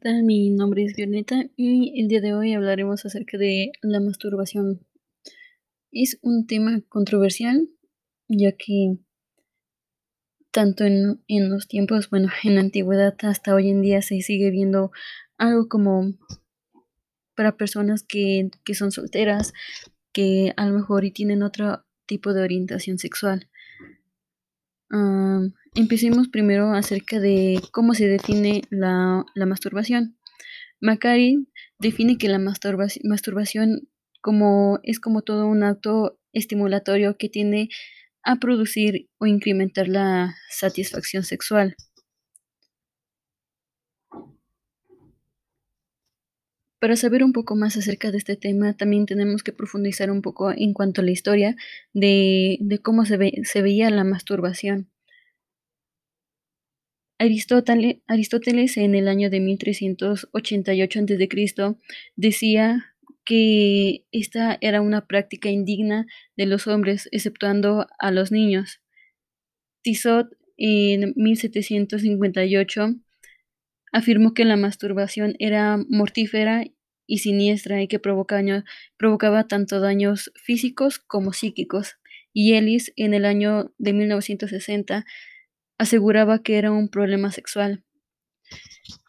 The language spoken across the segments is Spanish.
Hola, ¿qué tal? Mi nombre es Violeta y el día de hoy hablaremos acerca de la masturbación. Es un tema controversial, ya que tanto en, en los tiempos, bueno, en la antigüedad hasta hoy en día se sigue viendo algo como para personas que, que son solteras, que a lo mejor y tienen otro tipo de orientación sexual. Ah, empecemos primero acerca de cómo se define la, masturbación. Macari define que la masturbación, como, es como todo un acto estimulatorio que tiene a producir o incrementar la satisfacción sexual. Para saber un poco más acerca de este tema, también tenemos que profundizar un poco en cuanto a la historia de, cómo se veía la masturbación. Aristóteles, en el año de 1388 a.C. decía que esta era una práctica indigna de los hombres, exceptuando a los niños. Tissot en 1758 afirmó que la masturbación era mortífera y siniestra y que provocaba tanto daños físicos como psíquicos. Y Ellis en el año de 1960 aseguraba que era un problema sexual.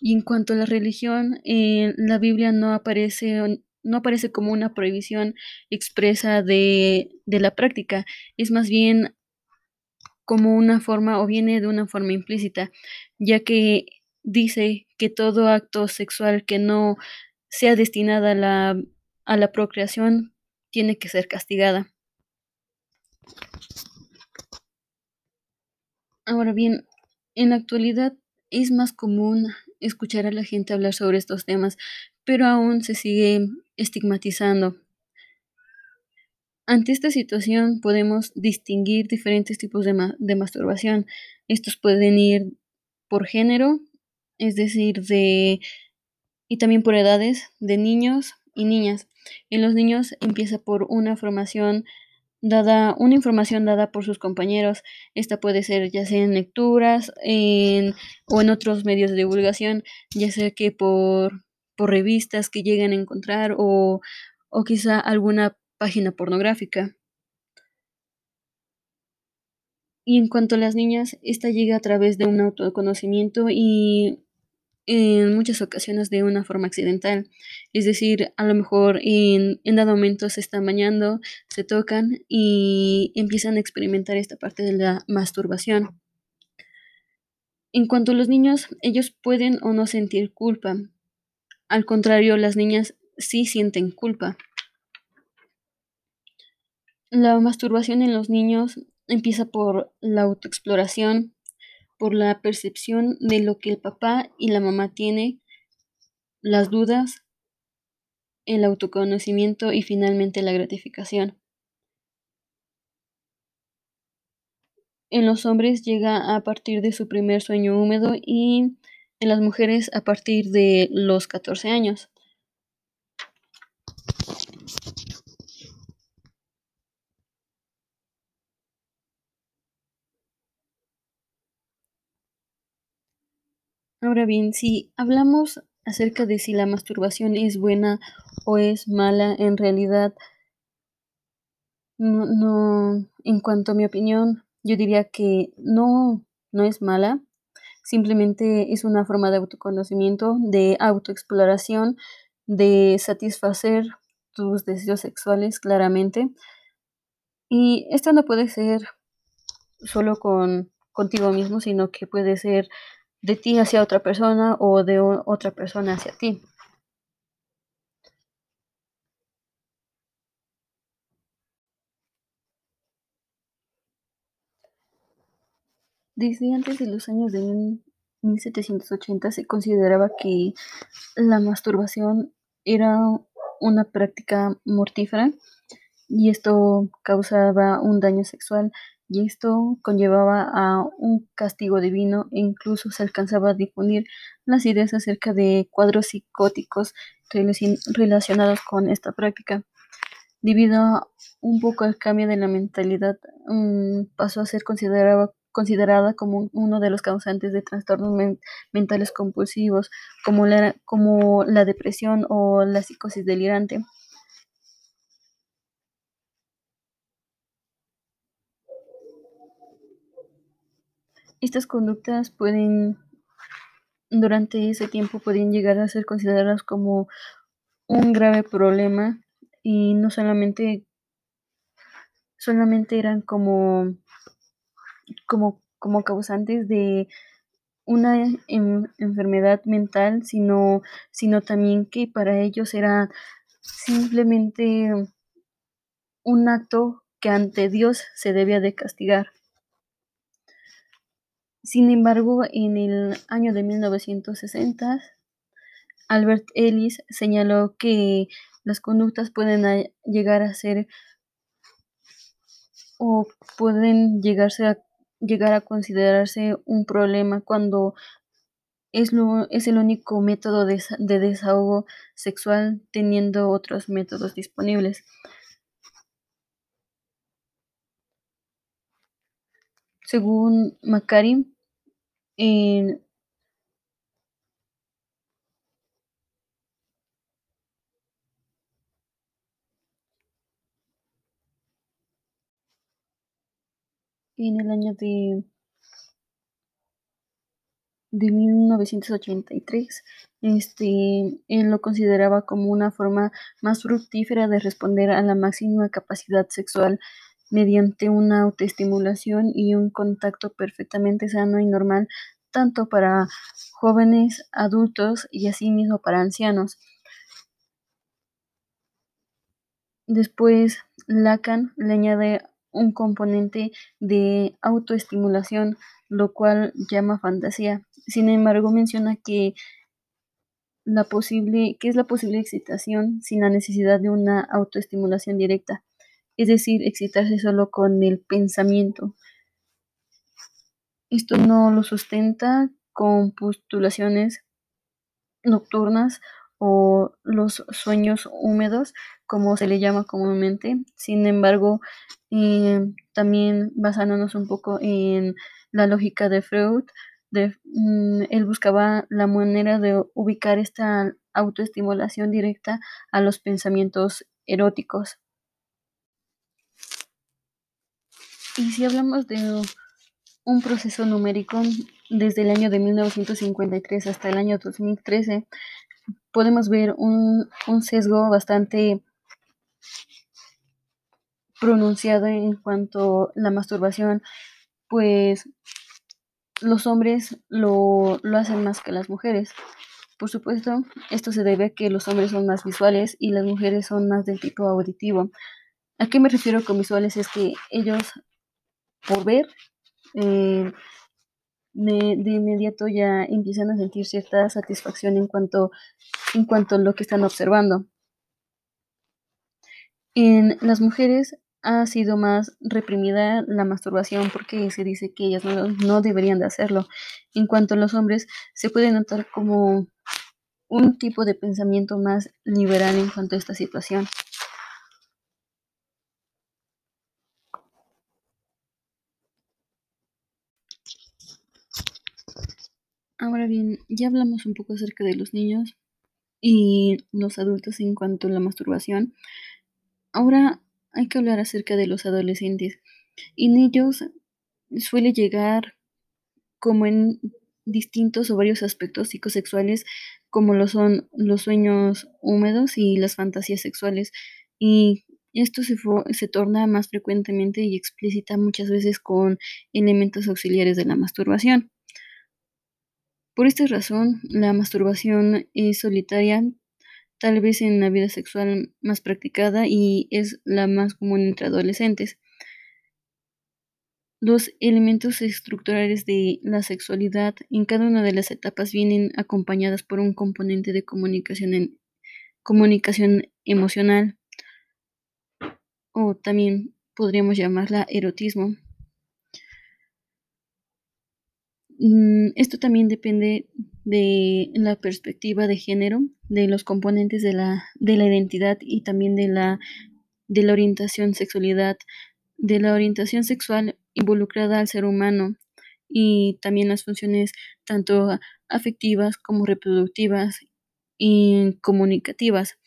Y en cuanto a la religión, en la Biblia no aparece, no aparece como una prohibición expresa de, de la práctica, es más bien como una forma o viene de una forma implícita, ya que dice que todo acto sexual que no sea destinada a la, a la procreación tiene que ser castigada. Ahora bien, en la actualidad es más común escuchar a la gente hablar sobre estos temas, pero aún se sigue estigmatizando. Ante esta situación podemos distinguir diferentes tipos de, ma de masturbación. Estos pueden ir por género, es decir, de y también por edades de niños y niñas. En los niños empieza por una formación dada, una información dada por sus compañeros. Esta puede ser ya sea en lecturas o en otros medios de divulgación, ya sea que por, por revistas que lleguen a encontrar o, o quizá alguna página pornográfica. Y en cuanto a las niñas, esta llega a través de un autoconocimiento y en muchas ocasiones de una forma accidental. Es decir, a lo mejor en, en, dado momento se están bañando, se tocan y empiezan a experimentar esta parte de la masturbación. En cuanto a los niños, ellos pueden o no sentir culpa. Al contrario, las niñas sí sienten culpa. La masturbación en los niños empieza por la autoexploración, por la percepción de lo que el papá y la mamá tiene, las dudas, el autoconocimiento y finalmente la gratificación. En los hombres llega a partir de su primer sueño húmedo y en las mujeres a partir de los 14 años. Bien, si hablamos acerca de si la masturbación es buena o es mala, en realidad, no, no, en cuanto a mi opinión, yo diría que no, no es mala, simplemente es una forma de autoconocimiento, de autoexploración, de satisfacer tus deseos sexuales claramente. Y esto no puede ser solo con contigo mismo, sino que puede ser de ti hacia otra persona o de otra persona hacia ti. Desde antes de los años de 1780 se consideraba que la masturbación era una práctica mortífera y esto causaba un daño sexual y esto conllevaba a un castigo divino e incluso se alcanzaba a difundir las ideas acerca de cuadros psicóticos relacionados con esta práctica. Debido un poco al cambio de la mentalidad, um, pasó a ser considerada como uno de los causantes de trastornos mentales compulsivos, como la, como la depresión o la psicosis delirante. Estas conductas pueden, durante ese tiempo, pueden llegar a ser consideradas como un grave problema y no solamente solamente eran como, como, como causantes de una enfermedad mental, sino, sino también que para ellos era simplemente un acto que ante Dios se debía de castigar. Sin embargo, en el año de 1960, Albert Ellis señaló que las conductas pueden llegar a ser o pueden a, llegar a considerarse un problema cuando es, lo, es el único método de, de desahogo sexual teniendo otros métodos disponibles. Según Macari, en en el año de, de 1983, este, él lo consideraba como una forma más fructífera de responder a la máxima capacidad sexual mediante una autoestimulación y un contacto perfectamente sano y normal, tanto para jóvenes, adultos y asimismo para ancianos. Después, Lacan le añade un componente de autoestimulación, lo cual llama fantasía. Sin embargo, menciona que la posible, que es la posible excitación sin la necesidad de una autoestimulación directa, es decir, excitarse solo con el pensamiento. Esto no lo sustenta con postulaciones nocturnas o los sueños húmedos, como se le llama comúnmente. Sin embargo, eh, también basándonos un poco en la lógica de Freud, mm, él buscaba la manera de ubicar esta autoestimulación directa a los pensamientos eróticos. Y si hablamos de un proceso numérico desde el año de 1953 hasta el año 2013, podemos ver un, un sesgo bastante pronunciado en cuanto a la masturbación, pues los hombres lo, lo hacen más que las mujeres. Por supuesto, esto se debe a que los hombres son más visuales y las mujeres son más del tipo auditivo. ¿A qué me refiero con visuales? Es que ellos, por ver, eh, de, de, inmediato ya empiezan a sentir cierta satisfacción en cuanto, en cuanto a lo que están observando. En las mujeres ha sido más reprimida la masturbación porque se dice que ellas no, deberían de hacerlo. En cuanto a los hombres, se puede notar como un tipo de pensamiento más liberal en cuanto a esta situación. Bien, ya hablamos un poco acerca de los niños y los adultos en cuanto a la masturbación. Ahora hay que hablar acerca de los adolescentes. En ellos suele llegar como en distintos o varios aspectos psicosexuales, como lo son los sueños húmedos y las fantasías sexuales. Y esto se, se torna más frecuentemente y explícita muchas veces con elementos auxiliares de la masturbación. Por esta razón, la masturbación es solitaria tal vez en la vida sexual más practicada y es la más común entre adolescentes. Los elementos estructurales de la sexualidad en cada una de las etapas vienen acompañadas por un componente de comunicación, comunicación emocional o también podríamos llamarla erotismo. Mm, esto también depende de la perspectiva de género, de los componentes de la, de la identidad y también de la, de la orientación sexualidad, de la orientación sexual involucrada al ser humano y también las funciones tanto afectivas como reproductivas y comunicativas,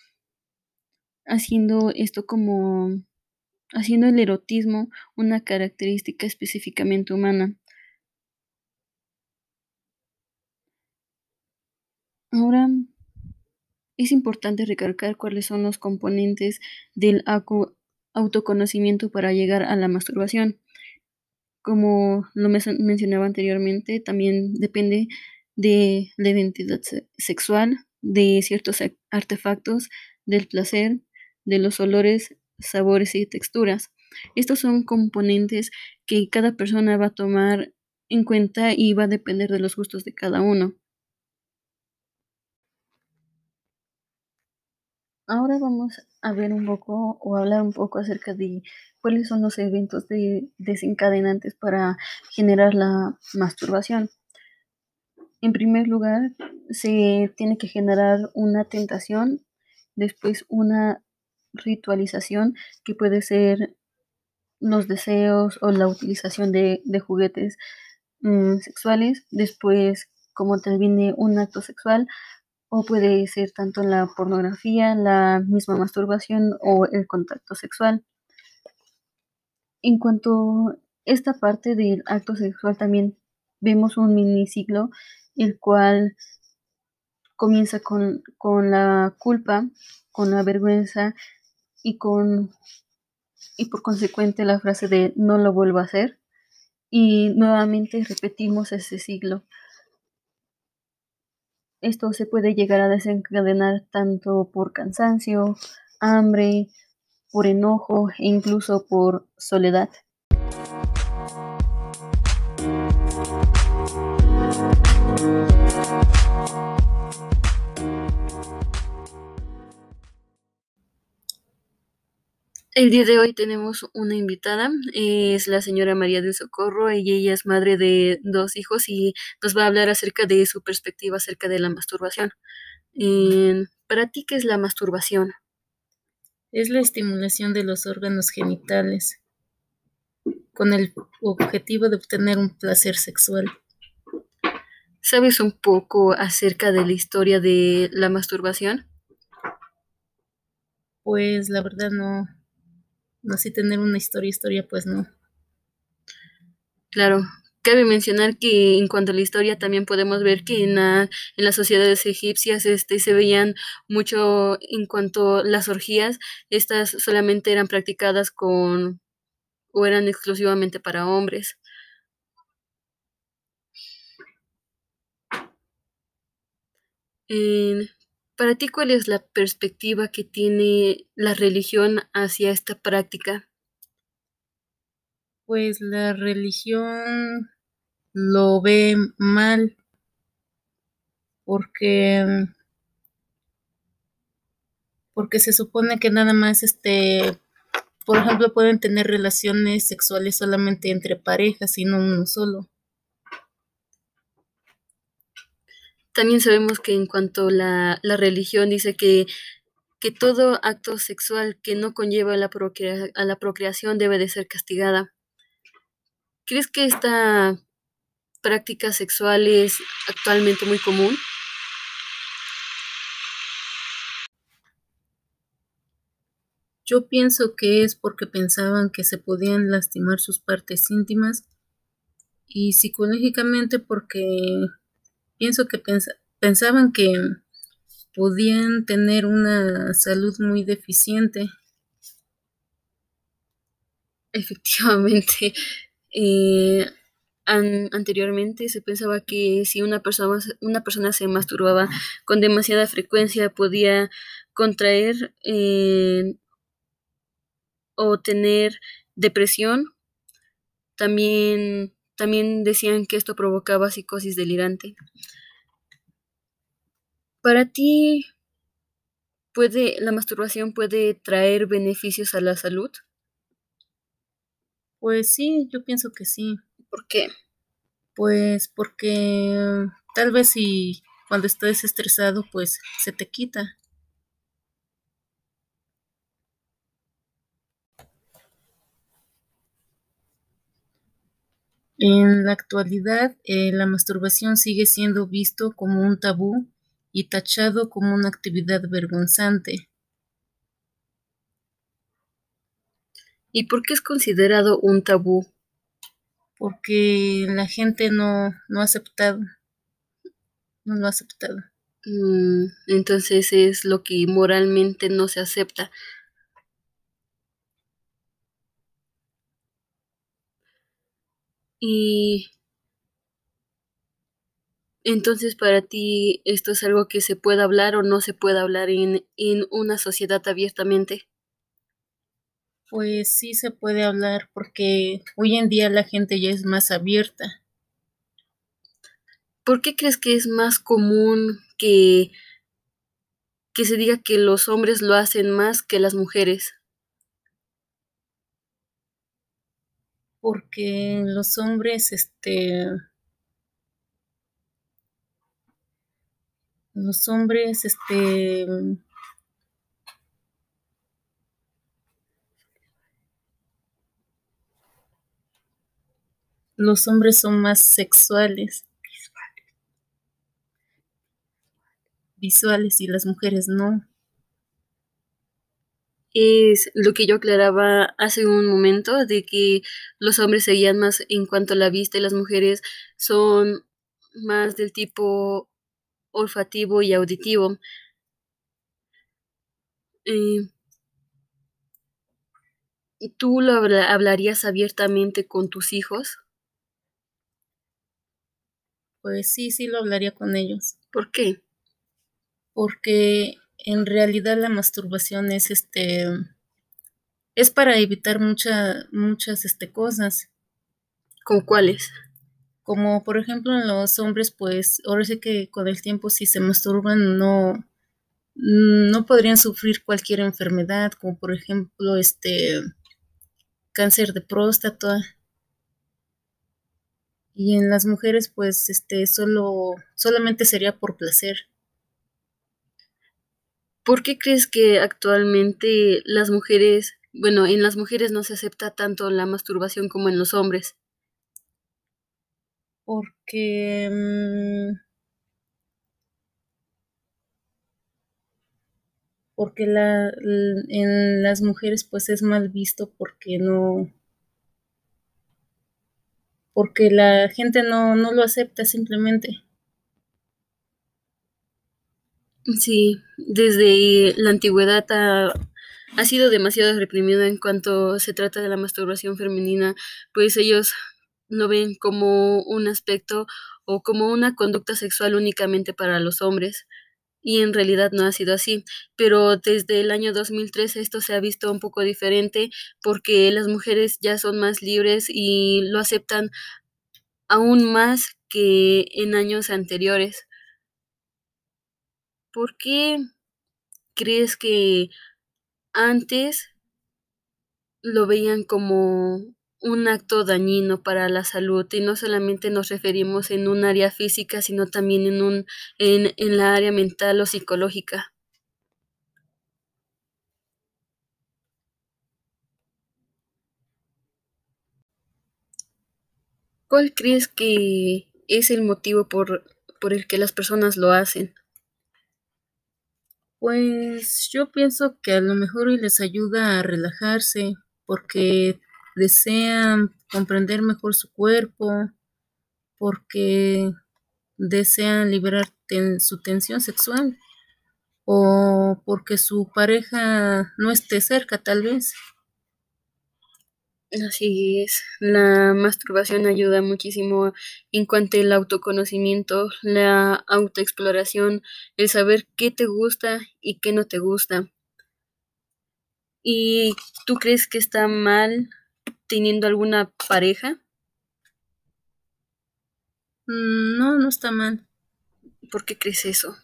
haciendo esto como haciendo el erotismo una característica específicamente humana. Ahora es importante recalcar cuáles son los componentes del autoconocimiento para llegar a la masturbación. Como lo mencionaba anteriormente, también depende de la identidad sexual, de ciertos artefactos, del placer, de los olores, sabores y texturas. Estos son componentes que cada persona va a tomar en cuenta y va a depender de los gustos de cada uno. Ahora vamos a ver un poco o hablar un poco acerca de cuáles son los eventos desencadenantes para generar la masturbación. En primer lugar, se tiene que generar una tentación, después una ritualización que puede ser los deseos o la utilización de, juguetes mm, sexuales, después como termine un acto sexual o puede ser tanto la pornografía, la misma masturbación o el contacto sexual. En cuanto a esta parte del acto sexual también vemos un miniciclo el cual comienza con, con la culpa, con la vergüenza y con y por consecuente la frase de no lo vuelvo a hacer y nuevamente repetimos ese siglo. Esto se puede llegar a desencadenar tanto por cansancio, hambre, por enojo e incluso por soledad. El día de hoy tenemos una invitada, es la señora María del Socorro, y ella es madre de dos hijos y nos va a hablar acerca de su perspectiva acerca de la masturbación. ¿Para ti qué es la masturbación? Es la estimulación de los órganos genitales con el objetivo de obtener un placer sexual. ¿Sabes un poco acerca de la historia de la masturbación? Pues la verdad no, así tener una historia, historia, pues no. Claro, cabe mencionar que en cuanto a la historia también podemos ver que en, en las sociedades egipcias este, se veían mucho en cuanto a las orgías, estas solamente eran practicadas con o eran exclusivamente para hombres. Para ti, ¿cuál es la perspectiva que tiene la religión hacia esta práctica? Pues la religión lo ve mal porque porque se supone que nada más este por ejemplo pueden tener relaciones sexuales solamente entre parejas y no uno solo. También sabemos que en cuanto la, la religión dice que, que todo acto sexual que no conlleva a la, a la procreación debe de ser castigada. ¿Crees que esta práctica sexual es actualmente muy común? Yo pienso que es porque pensaban que se podían lastimar sus partes íntimas y psicológicamente porque pienso que pensaban que podían tener una salud muy deficiente. Efectivamente, eh, anteriormente se pensaba que si una persona, una persona se masturbaba con demasiada frecuencia podía contraer eh, o tener depresión. También también decían que esto provocaba psicosis delirante. Para ti, ¿puede, la masturbación puede traer beneficios a la salud? Pues sí, yo pienso que sí. ¿Por qué? Pues porque tal vez si cuando estás estresado, pues se te quita. En la actualidad, eh, la masturbación sigue siendo visto como un tabú y tachado como una actividad vergonzante. ¿Y por qué es considerado un tabú? Porque la gente no, no ha aceptado, no lo ha aceptado. Mm, entonces es lo que moralmente no se acepta. Y entonces para ti esto es algo que se puede hablar o no se puede hablar en, en una sociedad abiertamente. Pues sí se puede hablar porque hoy en día la gente ya es más abierta. ¿Por qué crees que es más común que, que se diga que los hombres lo hacen más que las mujeres? Porque los hombres, este, los hombres, este, los hombres son más sexuales, visuales. Y las mujeres no. Es lo que yo aclaraba hace un momento, de que los hombres se guían más en cuanto a la vista y las mujeres son más del tipo olfativo y auditivo. Eh, ¿Tú lo habla- hablarías abiertamente con tus hijos? Pues sí, sí lo hablaría con ellos. ¿Por qué? Porque en realidad la masturbación es este es para evitar mucha, muchas este cosas. ¿Con cuáles? Como por ejemplo en los hombres, pues ahora sí que con el tiempo si se masturban no no podrían sufrir cualquier enfermedad, como por ejemplo este cáncer de próstata. Y en las mujeres, pues, este, solo, solamente sería por placer. ¿Por qué crees que actualmente las mujeres, bueno, en las mujeres no se acepta tanto la masturbación como en los hombres? Porque mm, porque la, en las mujeres pues es mal visto porque no porque la gente no, no lo acepta simplemente. Sí, desde la antigüedad ha, sido demasiado reprimido en cuanto se trata de la masturbación femenina, pues ellos lo ven como un aspecto o como una conducta sexual únicamente para los hombres. Y en realidad no ha sido así, pero desde el año 2013 esto se ha visto un poco diferente porque las mujeres ya son más libres y lo aceptan aún más que en años anteriores. ¿Por qué crees que antes lo veían como un acto dañino para la salud y no solamente nos referimos en un área física, sino también en un en, en la área mental o psicológica? ¿Cuál crees que es el motivo por, por el que las personas lo hacen? Pues yo pienso que a lo mejor les ayuda a relajarse porque desean comprender mejor su cuerpo, porque desean liberar su tensión sexual o porque su pareja no esté cerca tal vez. Así es, la masturbación ayuda muchísimo en cuanto al autoconocimiento, la autoexploración, el saber qué te gusta y qué no te gusta. ¿Y tú crees que está mal teniendo alguna pareja? Mm, No, no está mal, ¿Por qué crees eso?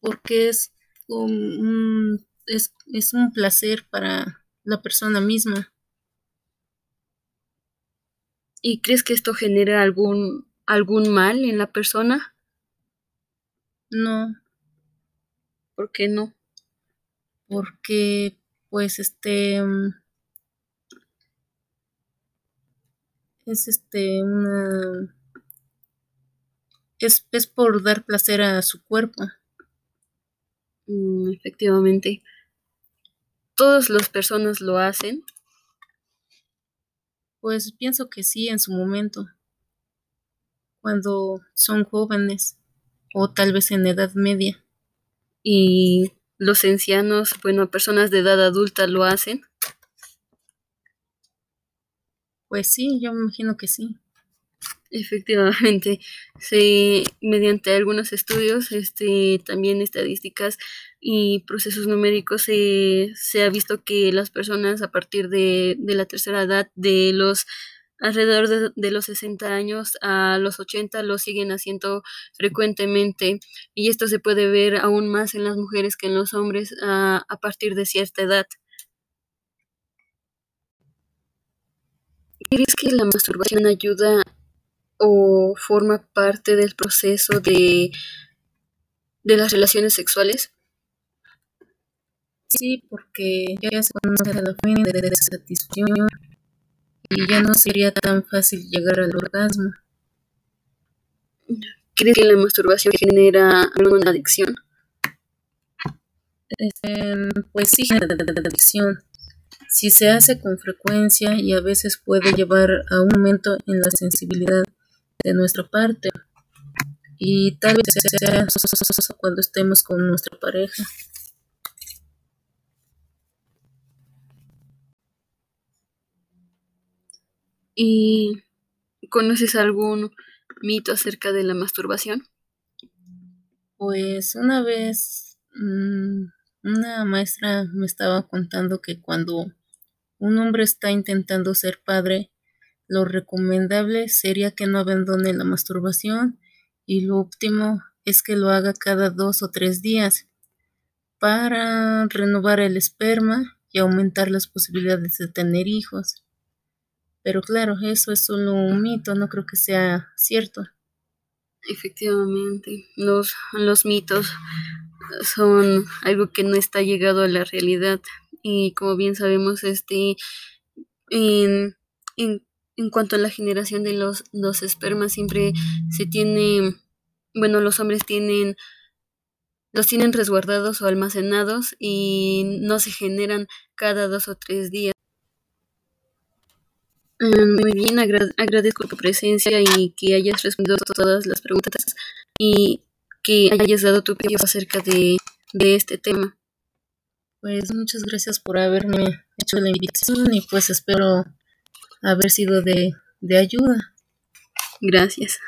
porque es un, un- es, es un placer para la persona misma. ¿Y crees que esto genera algún algún mal en la persona? No, ¿Por qué no? porque pues este es este una es, es por dar placer a su cuerpo. Mm, efectivamente. ¿Todas las personas lo hacen? Pues pienso que sí en su momento, cuando son jóvenes o tal vez en edad media. ¿Y los ancianos, bueno, personas de edad adulta lo hacen? Pues sí, yo me imagino que sí. Efectivamente, sí, mediante algunos estudios, este, también estadísticas y procesos numéricos, se ha visto que las personas a partir de, de la tercera edad, de los alrededor de, de, los 60 años a los 80 lo siguen haciendo frecuentemente y esto se puede ver aún más en las mujeres que en los hombres a, a partir de cierta edad. ¿Crees que la masturbación ayuda o forma parte del proceso de, de las relaciones sexuales? Sí, porque ya se conoce la fuente de satisfacción y ya no sería tan fácil llegar al orgasmo. ¿Crees que la masturbación genera alguna adicción? Este, pues sí, genera adicción. Si se hace con frecuencia y a veces puede llevar a un aumento en la sensibilidad de nuestra parte y tal vez sea cuando estemos con nuestra pareja. ¿Y conoces algún mito acerca de la masturbación? Pues una vez mmm, una maestra me estaba contando que cuando un hombre está intentando ser padre, lo recomendable sería que no abandone la masturbación y lo óptimo es que lo haga cada dos o tres días para renovar el esperma y aumentar las posibilidades de tener hijos. Pero claro, eso es solo un mito, no creo que sea cierto. Efectivamente, los, los mitos son algo que no está llegado a la realidad y como bien sabemos, este, en, en en cuanto a la generación de los, los espermas, siempre se tiene, bueno, los hombres tienen, los tienen resguardados o almacenados y no se generan cada dos o tres días. Mm, muy bien, agradezco tu presencia y que hayas respondido todas las preguntas y que hayas dado tu opinión acerca de, de este tema. Pues muchas gracias por haberme hecho la invitación y pues espero haber sido de, de ayuda. Gracias.